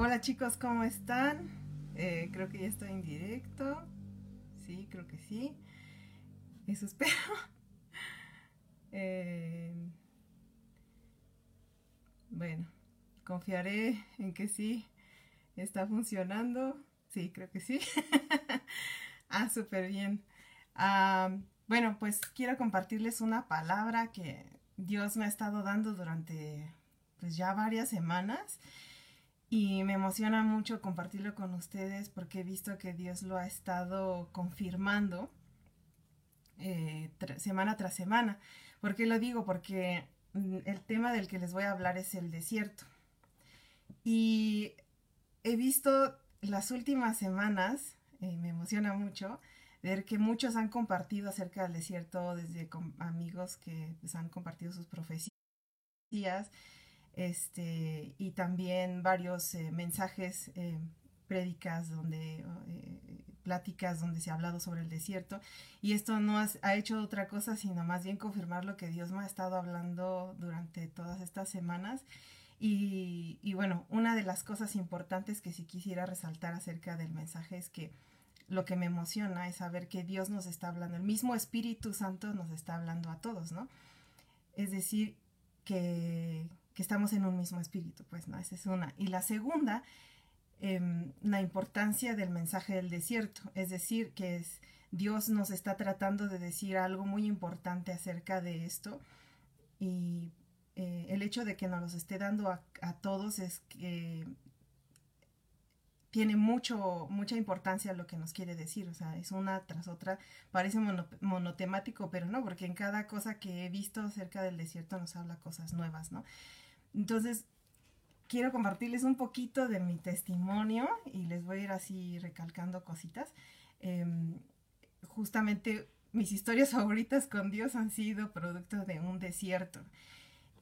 Hola chicos, ¿cómo están? Eh, creo que ya estoy en directo. Sí, creo que sí. Eso espero. Eh, bueno, confiaré en que sí está funcionando. Sí, creo que sí. ah, súper bien. Ah, bueno, pues quiero compartirles una palabra que Dios me ha estado dando durante pues ya varias semanas y me emociona mucho compartirlo con ustedes porque he visto que Dios lo ha estado confirmando eh, semana tras semana. ¿Por qué lo digo? Porque mm, el tema del que les voy a hablar es el desierto. Y he visto las últimas semanas, eh, me emociona mucho, ver que muchos han compartido acerca del desierto, desde amigos que pues, han compartido sus profecías, este, y también varios eh, mensajes, eh, prédicas, donde, eh, pláticas donde se ha hablado sobre el desierto. Y esto no ha hecho otra cosa, sino más bien confirmar lo que Dios me ha estado hablando durante todas estas semanas. Y, y bueno, una de las cosas importantes que sí quisiera resaltar acerca del mensaje es que lo que me emociona es saber que Dios nos está hablando, el mismo Espíritu Santo nos está hablando a todos, ¿no? Es decir, que, que estamos en un mismo espíritu, pues, ¿no? Esa es una. Y la segunda, em, la importancia del mensaje del desierto, es decir, que es, Dios nos está tratando de decir algo muy importante acerca de esto y eh, el hecho de que nos los esté dando a, todos es que tiene mucho, mucha importancia lo que nos quiere decir, o sea, es una tras otra, parece monotemático, pero no, porque en cada cosa que he visto acerca del desierto nos habla cosas nuevas, ¿no? Entonces, quiero compartirles un poquito de mi testimonio y les voy a ir así recalcando cositas. Em, justamente mis historias favoritas con Dios han sido producto de un desierto.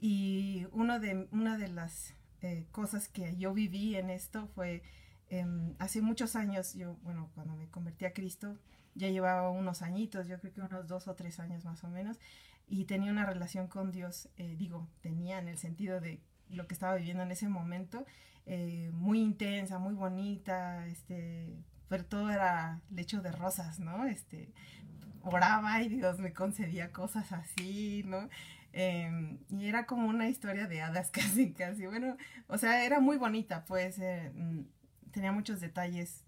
Y uno de, una de las eh, cosas que yo viví en esto fue em, hace muchos años, yo, bueno, cuando me convertí a Cristo, ya llevaba unos añitos, yo creo que unos dos o tres años más o menos, y tenía una relación con Dios, eh, digo, tenía en el sentido de lo que estaba viviendo en ese momento, eh, muy intensa, muy bonita, este, pero todo era lecho de rosas, ¿no? Este, oraba y Dios me concedía cosas así, ¿no? Em, y era como una historia de hadas casi, casi, bueno, o sea, era muy bonita, pues, eh, mm, tenía muchos detalles,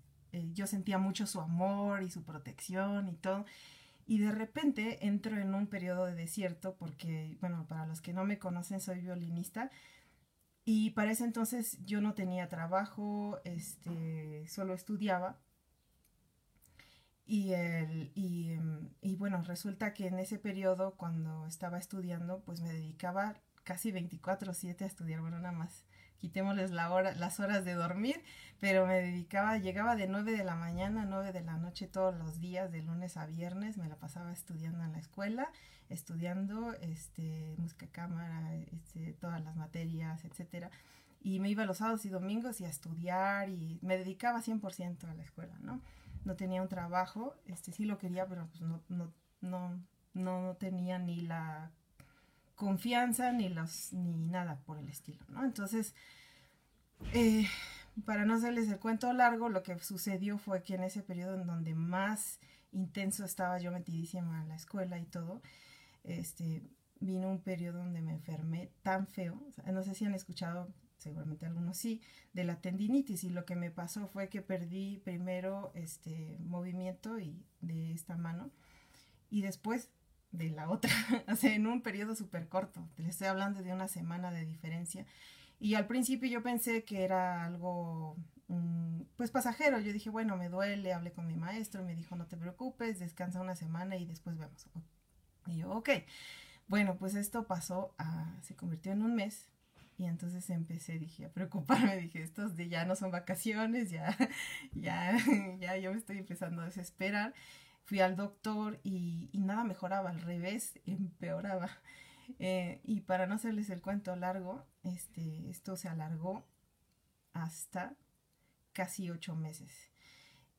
yo sentía mucho su amor y su protección y todo, y de repente entro en un periodo de desierto porque, bueno, para los que no me conocen, soy violinista y para ese entonces yo no tenía trabajo, este, solo estudiaba. Y, el, y, y, bueno, resulta que en ese periodo, cuando estaba estudiando, pues me dedicaba casi 24/7 a estudiar, bueno, nada más quitémosles las horas de dormir, pero me dedicaba, llegaba de 9 de la mañana a 9 de la noche todos los días, de lunes a viernes, me la pasaba estudiando en la escuela, estudiando este, música cámara, este, todas las materias, etcétera. Y me iba los sábados y domingos y a estudiar y me dedicaba 100% a la escuela, ¿no? No tenía un trabajo, este sí lo quería, pero pues no, no, no, no tenía ni la confianza ni los ni nada por el estilo, ¿no? Entonces, eh, para no hacerles el cuento largo, lo que sucedió fue que en ese periodo en donde más intenso estaba yo metidísima en la escuela y todo, este, vino un periodo donde me enfermé tan feo, no sé si han escuchado, seguramente algunos sí, de la tendinitis y lo que me pasó fue que perdí primero este movimiento y de esta mano y después de la otra, o sea, en un periodo súper corto. Le estoy hablando de una semana de diferencia. Y al principio yo pensé que era algo, mm, pues pasajero. Yo dije, bueno, me duele, hablé con mi maestro, me dijo, no te preocupes, descansa una semana y después vemos. Y yo, ok. Bueno, pues esto pasó, se convirtió en un mes. Y entonces empecé, dije, a preocuparme, dije, estos de ya no son vacaciones, ya, ya, ya yo me estoy empezando a desesperar fui al doctor y, nada mejoraba, al revés, empeoraba. Eh, y para no hacerles el cuento largo, este, esto se alargó hasta casi ocho meses.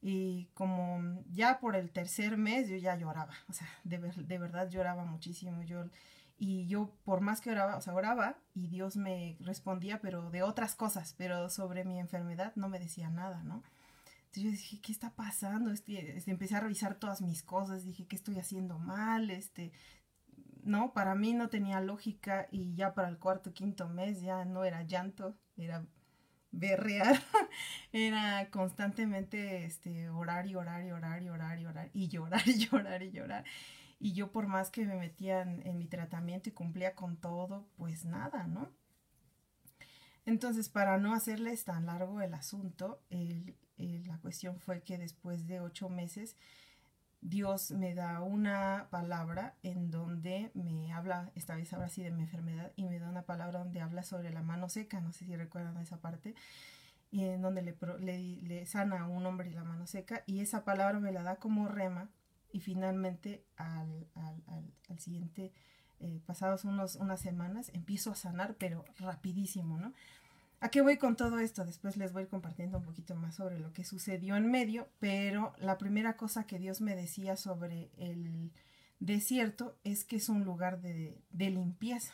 Y como ya por el tercer mes yo ya lloraba, o sea, de, de verdad lloraba muchísimo. Yo y yo por más que oraba, o sea, oraba y Dios me respondía, pero de otras cosas, pero sobre mi enfermedad no me decía nada, ¿no? Entonces yo dije, ¿qué está pasando? Este, este, empecé a revisar todas mis cosas, dije, ¿qué estoy haciendo mal? Este, no, para mí no tenía lógica y ya para el cuarto, quinto mes ya no era llanto, era berrear, era constantemente este, orar y orar y orar y orar y orar y llorar y llorar y llorar. Y yo por más que me metía en, mi tratamiento y cumplía con todo, pues nada, ¿no? Entonces, para no hacerles tan largo el asunto, la cuestión fue que después de ocho meses, Dios me da una palabra en donde me habla, esta vez ahora sí de mi enfermedad, y me da una palabra donde habla sobre la mano seca, no sé si recuerdan esa parte, y en donde le, le, sana a un hombre la mano seca, y esa palabra me la da como rema, y finalmente al, siguiente, eh, pasados unos, unas semanas, empiezo a sanar, pero rapidísimo, ¿no? ¿A qué voy con todo esto? Después les voy compartiendo un poquito más sobre lo que sucedió en medio, pero la primera cosa que Dios me decía sobre el desierto es que es un lugar de, limpieza.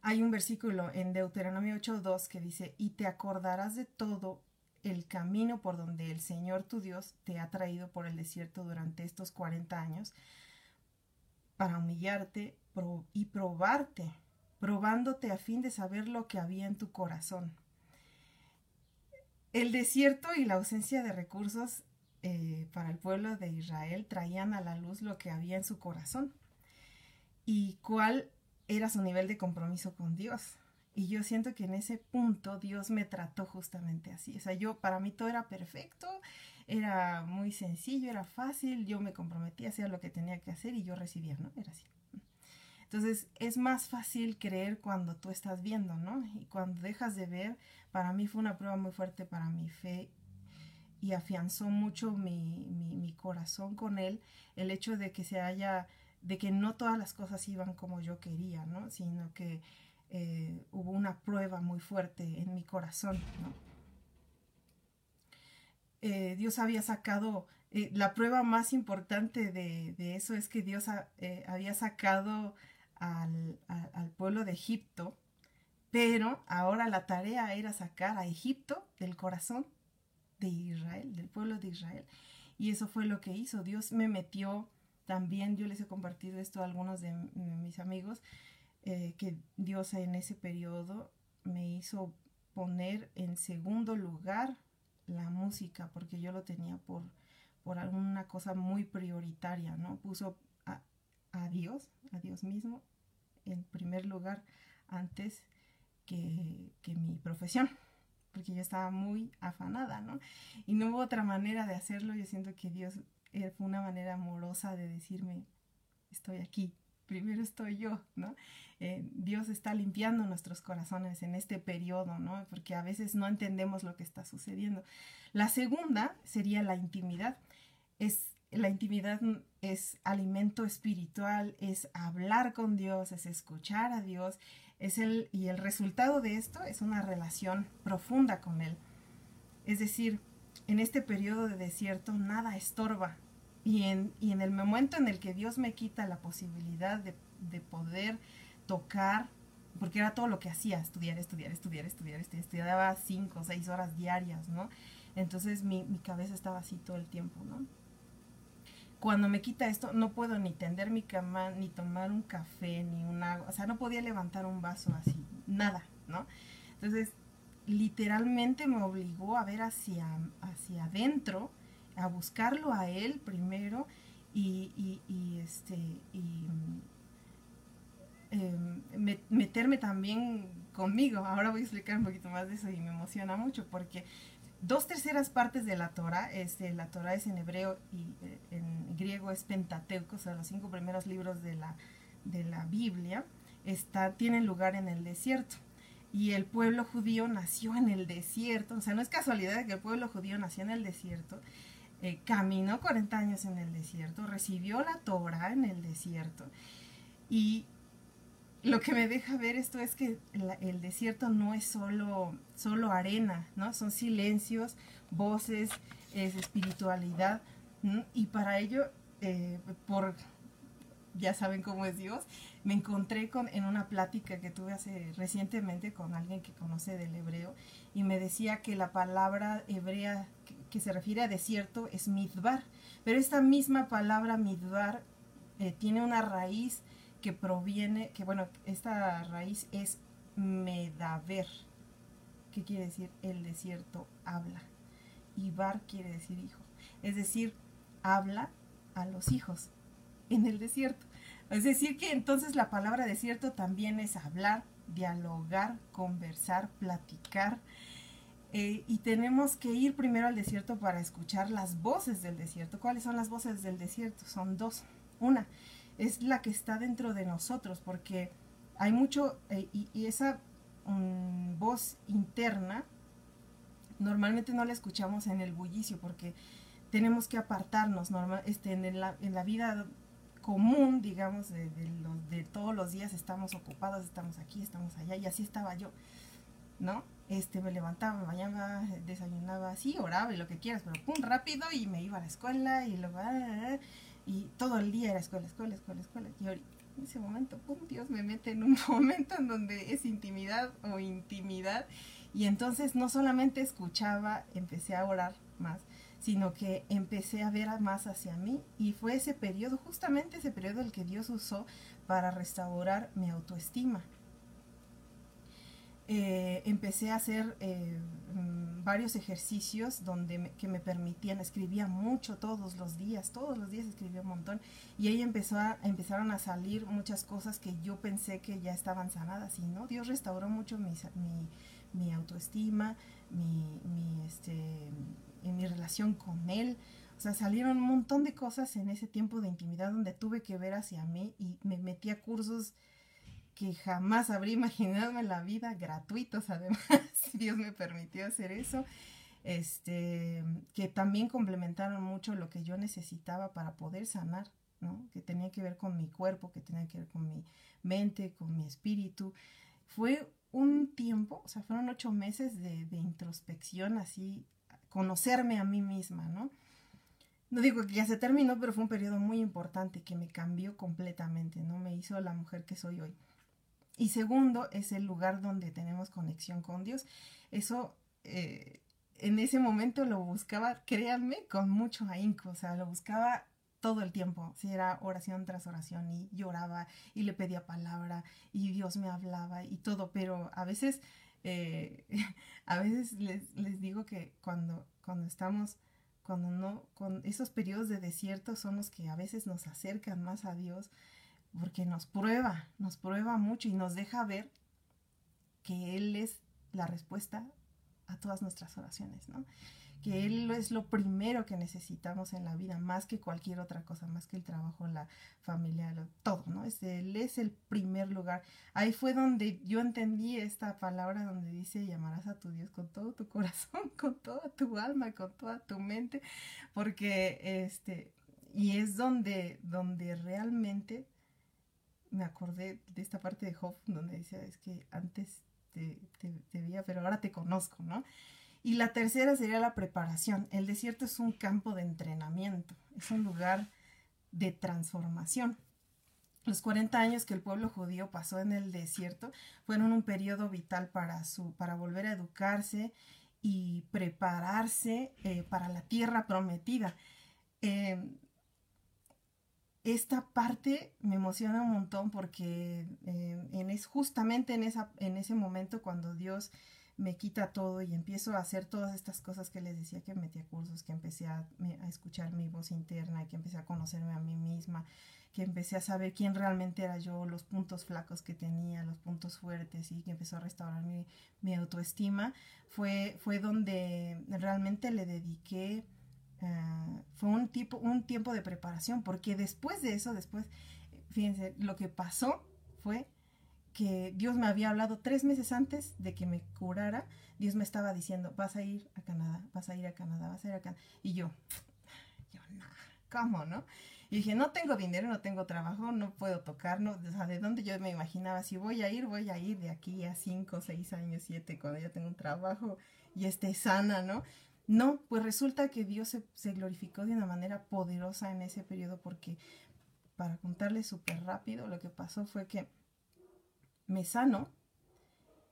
Hay un versículo en Deuteronomio 8.2 que dice, y te acordarás de todo el camino por donde el Señor tu Dios te ha traído por el desierto durante estos 40 años para humillarte y probarte probándote a fin de saber lo que había en tu corazón. El desierto y la ausencia de recursos eh, para el pueblo de Israel traían a la luz lo que había en su corazón y cuál era su nivel de compromiso con Dios. Y yo siento que en ese punto Dios me trató justamente así. O sea, yo, para mí todo era perfecto, era muy sencillo, era fácil, yo me comprometía, hacía lo que tenía que hacer y yo recibía, ¿no? Era así. Entonces es más fácil creer cuando tú estás viendo, ¿no? Y cuando dejas de ver, para mí fue una prueba muy fuerte para mi fe y afianzó mucho mi, corazón con él, el hecho de que se haya, de que no todas las cosas iban como yo quería, ¿no? Sino que eh, hubo una prueba muy fuerte en mi corazón, ¿no? Eh, Dios había sacado, eh, la prueba más importante de, eso es que Dios había sacado al, pueblo de Egipto, pero ahora la tarea era sacar a Egipto del corazón de Israel, del pueblo de Israel. Y eso fue lo que hizo. Dios me metió también, yo les he compartido esto a algunos de mis amigos, eh, que Dios en ese periodo me hizo poner en segundo lugar la música, porque yo lo tenía por, por alguna cosa muy prioritaria, ¿no? Puso a Dios, a Dios mismo, en primer lugar antes que, mi profesión, porque yo estaba muy afanada, ¿no? Y no hubo otra manera de hacerlo, yo siento que Dios eh, fue una manera amorosa de decirme, estoy aquí, primero estoy yo, ¿no? Eh, Dios está limpiando nuestros corazones en este periodo, ¿no? Porque a veces no entendemos lo que está sucediendo. La segunda sería la intimidad. Es la intimidad es alimento espiritual, es hablar con Dios, es escuchar a Dios, es el, y el resultado de esto es una relación profunda con Él. Es decir, en este periodo de desierto nada estorba. Y en, y en el momento en el que Dios me quita la posibilidad de, de poder tocar, porque era todo lo que hacía, estudiar, estudiar, estudiar, estudiar, estudiar, estudiaba cinco o seis horas diarias, ¿no? Entonces mi, mi cabeza estaba así todo el tiempo, ¿no? Cuando me quita esto, no puedo ni tender mi cama, ni tomar un café, ni un agua, o sea, no podía levantar un vaso así, nada, ¿no? Entonces, literalmente me obligó a ver hacia, hacia adentro, a buscarlo a él primero y, y, y este, y em, meterme también conmigo. Ahora voy a explicar un poquito más de eso y me emociona mucho porque dos terceras partes de la Torah, este, la Torah es en hebreo y eh, en griego es Pentateuco, o sea, los cinco primeros libros de la, de la Biblia, está, tienen lugar en el desierto. Y el pueblo judío nació en el desierto, o sea, no es casualidad que el pueblo judío nació en el desierto, eh, caminó 40 años en el desierto, recibió la Torah en el desierto y lo que me deja ver esto es que el desierto no es solo, solo arena, ¿no? Son silencios, voces, es espiritualidad. Y para ello, eh, por ya saben cómo es Dios, me encontré con, en una plática que tuve hace recientemente con alguien que conoce del hebreo y me decía que la palabra hebrea que, se refiere a desierto es midbar, pero esta misma palabra midbar eh, tiene una raíz que proviene, que bueno, esta raíz es medaver. ¿Qué quiere decir? El desierto habla. Y bar quiere decir hijo. Es decir, habla a los hijos en el desierto. Es decir, que entonces la palabra desierto también es hablar, dialogar, conversar, platicar. Eh, y tenemos que ir primero al desierto para escuchar las voces del desierto. ¿Cuáles son las voces del desierto? Son dos. Una es la que está dentro de nosotros, porque hay mucho, eh, y, esa mm, voz interna normalmente no la escuchamos en el bullicio, porque tenemos que apartarnos normal, este, en, la, en la vida común, digamos, de, de, todos los días estamos ocupados, estamos aquí, estamos allá, y así estaba yo, ¿no? Este, me levantaba, me bañaba, desayunaba, sí, oraba y lo que quieras, pero pum, rápido y me iba a la escuela y luego, ah, ah, ah, y todo el día era escuela, escuela, escuela, escuela, y ahorita, en ese momento, pum, Dios me mete en un momento en donde es intimidad o intimidad, y entonces no solamente escuchaba, empecé a orar más, sino que empecé a ver más hacia mí. Y fue ese periodo, justamente ese periodo el que Dios usó para restaurar mi autoestima. Eh, empecé a hacer eh, mm, varios ejercicios donde que me permitían, escribía mucho todos los días, todos los días escribía un montón y ahí empezó a, empezaron a salir muchas cosas que yo pensé que ya estaban sanadas y no, Dios restauró mucho mi, mi, autoestima, mi, mi este, mi relación con él. O sea, salieron un montón de cosas en ese tiempo de intimidad donde tuve que ver hacia mí y me metí a cursos que jamás habría imaginado en la vida, gratuitos además, Dios me permitió hacer eso, este, que también complementaron mucho lo que yo necesitaba para poder sanar, ¿no? que tenía que ver con mi cuerpo, que tenía que ver con mi mente, con mi espíritu. Fue un tiempo, o sea, fueron ocho meses de, de introspección así conocerme a mí misma, ¿no? No digo que ya se terminó, pero fue un periodo muy importante que me cambió completamente, ¿no? Me hizo la mujer que soy hoy. Y segundo, es el lugar donde tenemos conexión con Dios. Eso, eh, en ese momento lo buscaba, créanme, con mucho ahínco, o sea, lo buscaba todo el tiempo, si era oración tras oración y lloraba y le pedía palabra y Dios me hablaba y todo, pero a veces eh, a veces les, digo que cuando, cuando estamos, cuando no, con esos periodos de desierto son los que a veces nos acercan más a Dios, porque nos prueba, nos prueba mucho y nos deja ver que Él es la respuesta a todas nuestras oraciones, ¿no? que Él es lo primero que necesitamos en la vida, más que cualquier otra cosa, más que el trabajo, la familia, todo, ¿no? Es, él es el primer lugar. Ahí fue donde yo entendí esta palabra donde dice llamarás a tu Dios con todo tu corazón, con toda tu alma, con toda tu mente, porque este, y es donde, donde realmente me acordé de esta parte de Job, donde dice, es que antes te, te, veía, pero ahora te conozco, ¿no? Y la tercera sería la preparación. El desierto es un campo de entrenamiento, es un lugar de transformación. Los 40 años que el pueblo judío pasó en el desierto fueron un periodo vital para, su, para volver a educarse y prepararse eh, para la tierra prometida. Em, esta parte me emociona un montón porque em, en es, justamente en, esa, en ese momento cuando Dios me quita todo y empiezo a hacer todas estas cosas que les decía que metí a cursos, que empecé a, a, escuchar mi voz interna, que empecé a conocerme a mí misma, que empecé a saber quién realmente era yo, los puntos flacos que tenía, los puntos fuertes y que empezó a restaurar mi, mi autoestima, fue, fue donde realmente le dediqué, uh, fue un, tipo, un tiempo de preparación, porque después de eso, después, fíjense, lo que pasó fue que Dios me había hablado tres meses antes de que me curara, Dios me estaba diciendo, vas a ir a Canadá, vas a ir a Canadá, vas a ir a Canadá. Y yo, yo, no, ¿cómo, no? Y dije, no tengo dinero, no tengo trabajo, no puedo tocar, no, de dónde yo me imaginaba, si voy a ir, voy a ir de aquí a cinco, seis años, siete, cuando ya tengo un trabajo y esté sana, ¿no? No, pues resulta que Dios se, glorificó de una manera poderosa en ese periodo porque para contarles súper rápido, lo que pasó fue que me sano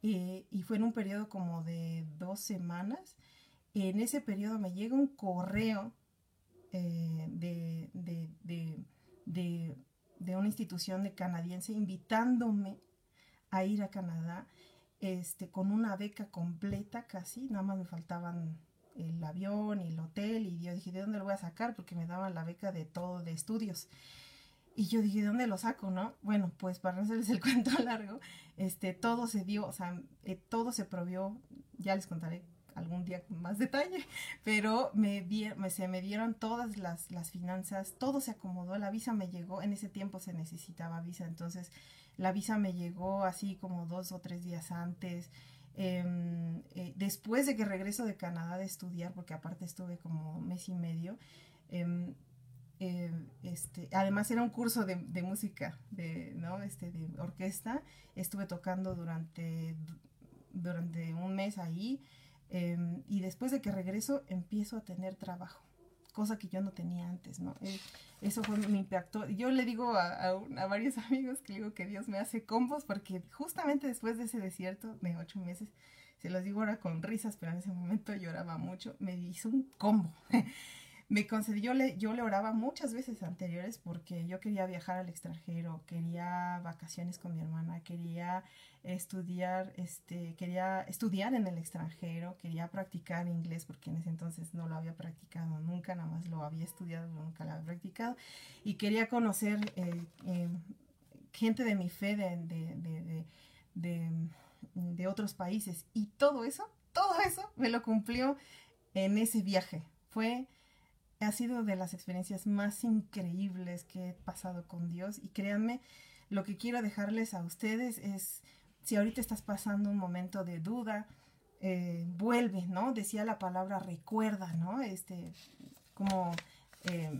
eh, y fue en un periodo como de dos semanas. En ese periodo me llega un correo eh, de, de, una institución de canadiense invitándome a ir a Canadá este, con una beca completa casi, nada más me faltaban el avión y el hotel y yo dije, ¿de dónde lo voy a sacar? Porque me daban la beca de todo, de estudios. Y yo dije, ¿de dónde lo saco, no? Bueno, pues para no hacerles el cuento largo, este, todo se dio, o sea, eh, todo se provió, ya les contaré algún día con más detalle, pero me, me, se me dieron todas las, las finanzas, todo se acomodó, la visa me llegó, en ese tiempo se necesitaba visa, entonces la visa me llegó así como dos o tres días antes, Em, eh, después de que regreso de Canadá de estudiar, porque aparte estuve como mes y medio, em, em, este, además era un curso de, música, de, ¿no? este, de orquesta, estuve tocando durante, durante un mes ahí y después de que regreso empiezo a tener trabajo cosa que yo no tenía antes, ¿no? Eh, eso fue mi impacto. Yo le digo a, varios amigos que digo que Dios me hace combos porque justamente después de ese desierto de ocho meses, se los digo ahora con risas, pero en ese momento lloraba mucho, me hizo un combo. me concedió, le, yo le oraba muchas veces anteriores porque yo quería viajar al extranjero, quería vacaciones con mi hermana, quería estudiar, este, quería estudiar en el extranjero, quería practicar inglés porque en ese entonces no lo había practicado nunca, nada más lo había estudiado, nunca lo había practicado, y quería conocer eh, eh, gente de mi fe de, de, de, de otros países. Y todo eso, todo eso me lo cumplió en ese viaje. Fue ha sido de las experiencias más increíbles que he pasado con Dios y créanme, lo que quiero dejarles a ustedes es, si ahorita estás pasando un momento de duda, eh, vuelve, ¿no? Decía la palabra recuerda, ¿no? Este, como eh,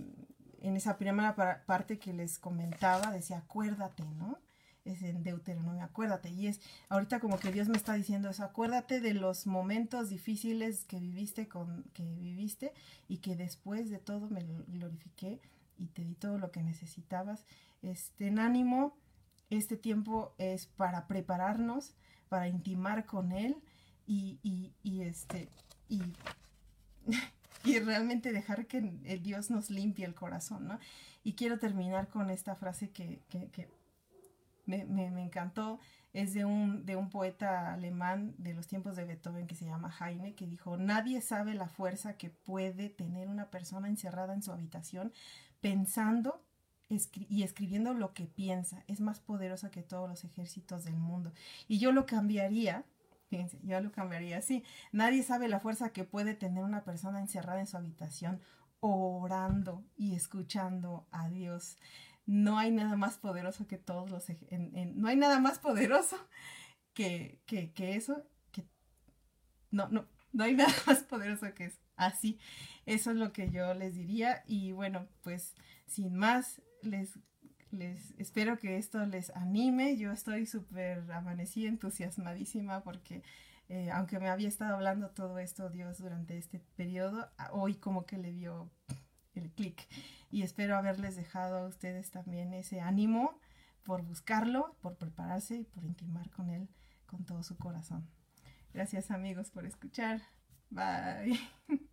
en esa primera parte que les comentaba, decía acuérdate, ¿no? Es en Deuteronomio, acuérdate. Y es ahorita como que Dios me está diciendo eso, acuérdate de los momentos difíciles que viviste con que viviste y que después de todo me glorifiqué y te di todo lo que necesitabas. Este en ánimo, este tiempo es para prepararnos, para intimar con él y, y, este y, y realmente dejar que Dios nos limpie el corazón, ¿no? Y quiero terminar con esta frase que, que me, encantó, es de un, de un poeta alemán de los tiempos de Beethoven que se llama Heine, que dijo, nadie sabe la fuerza que puede tener una persona encerrada en su habitación pensando y escribiendo lo que piensa. Es más poderosa que todos los ejércitos del mundo. Y yo lo cambiaría. Fíjense, yo lo cambiaría así. Nadie sabe la fuerza que puede tener una persona encerrada en su habitación orando y escuchando a Dios no hay nada más poderoso que todos los... no hay nada más poderoso que, que, eso, que... No, no, no hay nada más poderoso que eso. Así, eso es lo que yo les diría. Y bueno, pues sin más, les, les espero que esto les anime. Yo estoy súper amanecida, entusiasmadísima porque... Eh, aunque me había estado hablando todo esto Dios durante este periodo, hoy como que le dio el clic y espero haberles dejado a ustedes también ese ánimo por buscarlo, por prepararse y por intimar con él con todo su corazón. Gracias amigos por escuchar. Bye.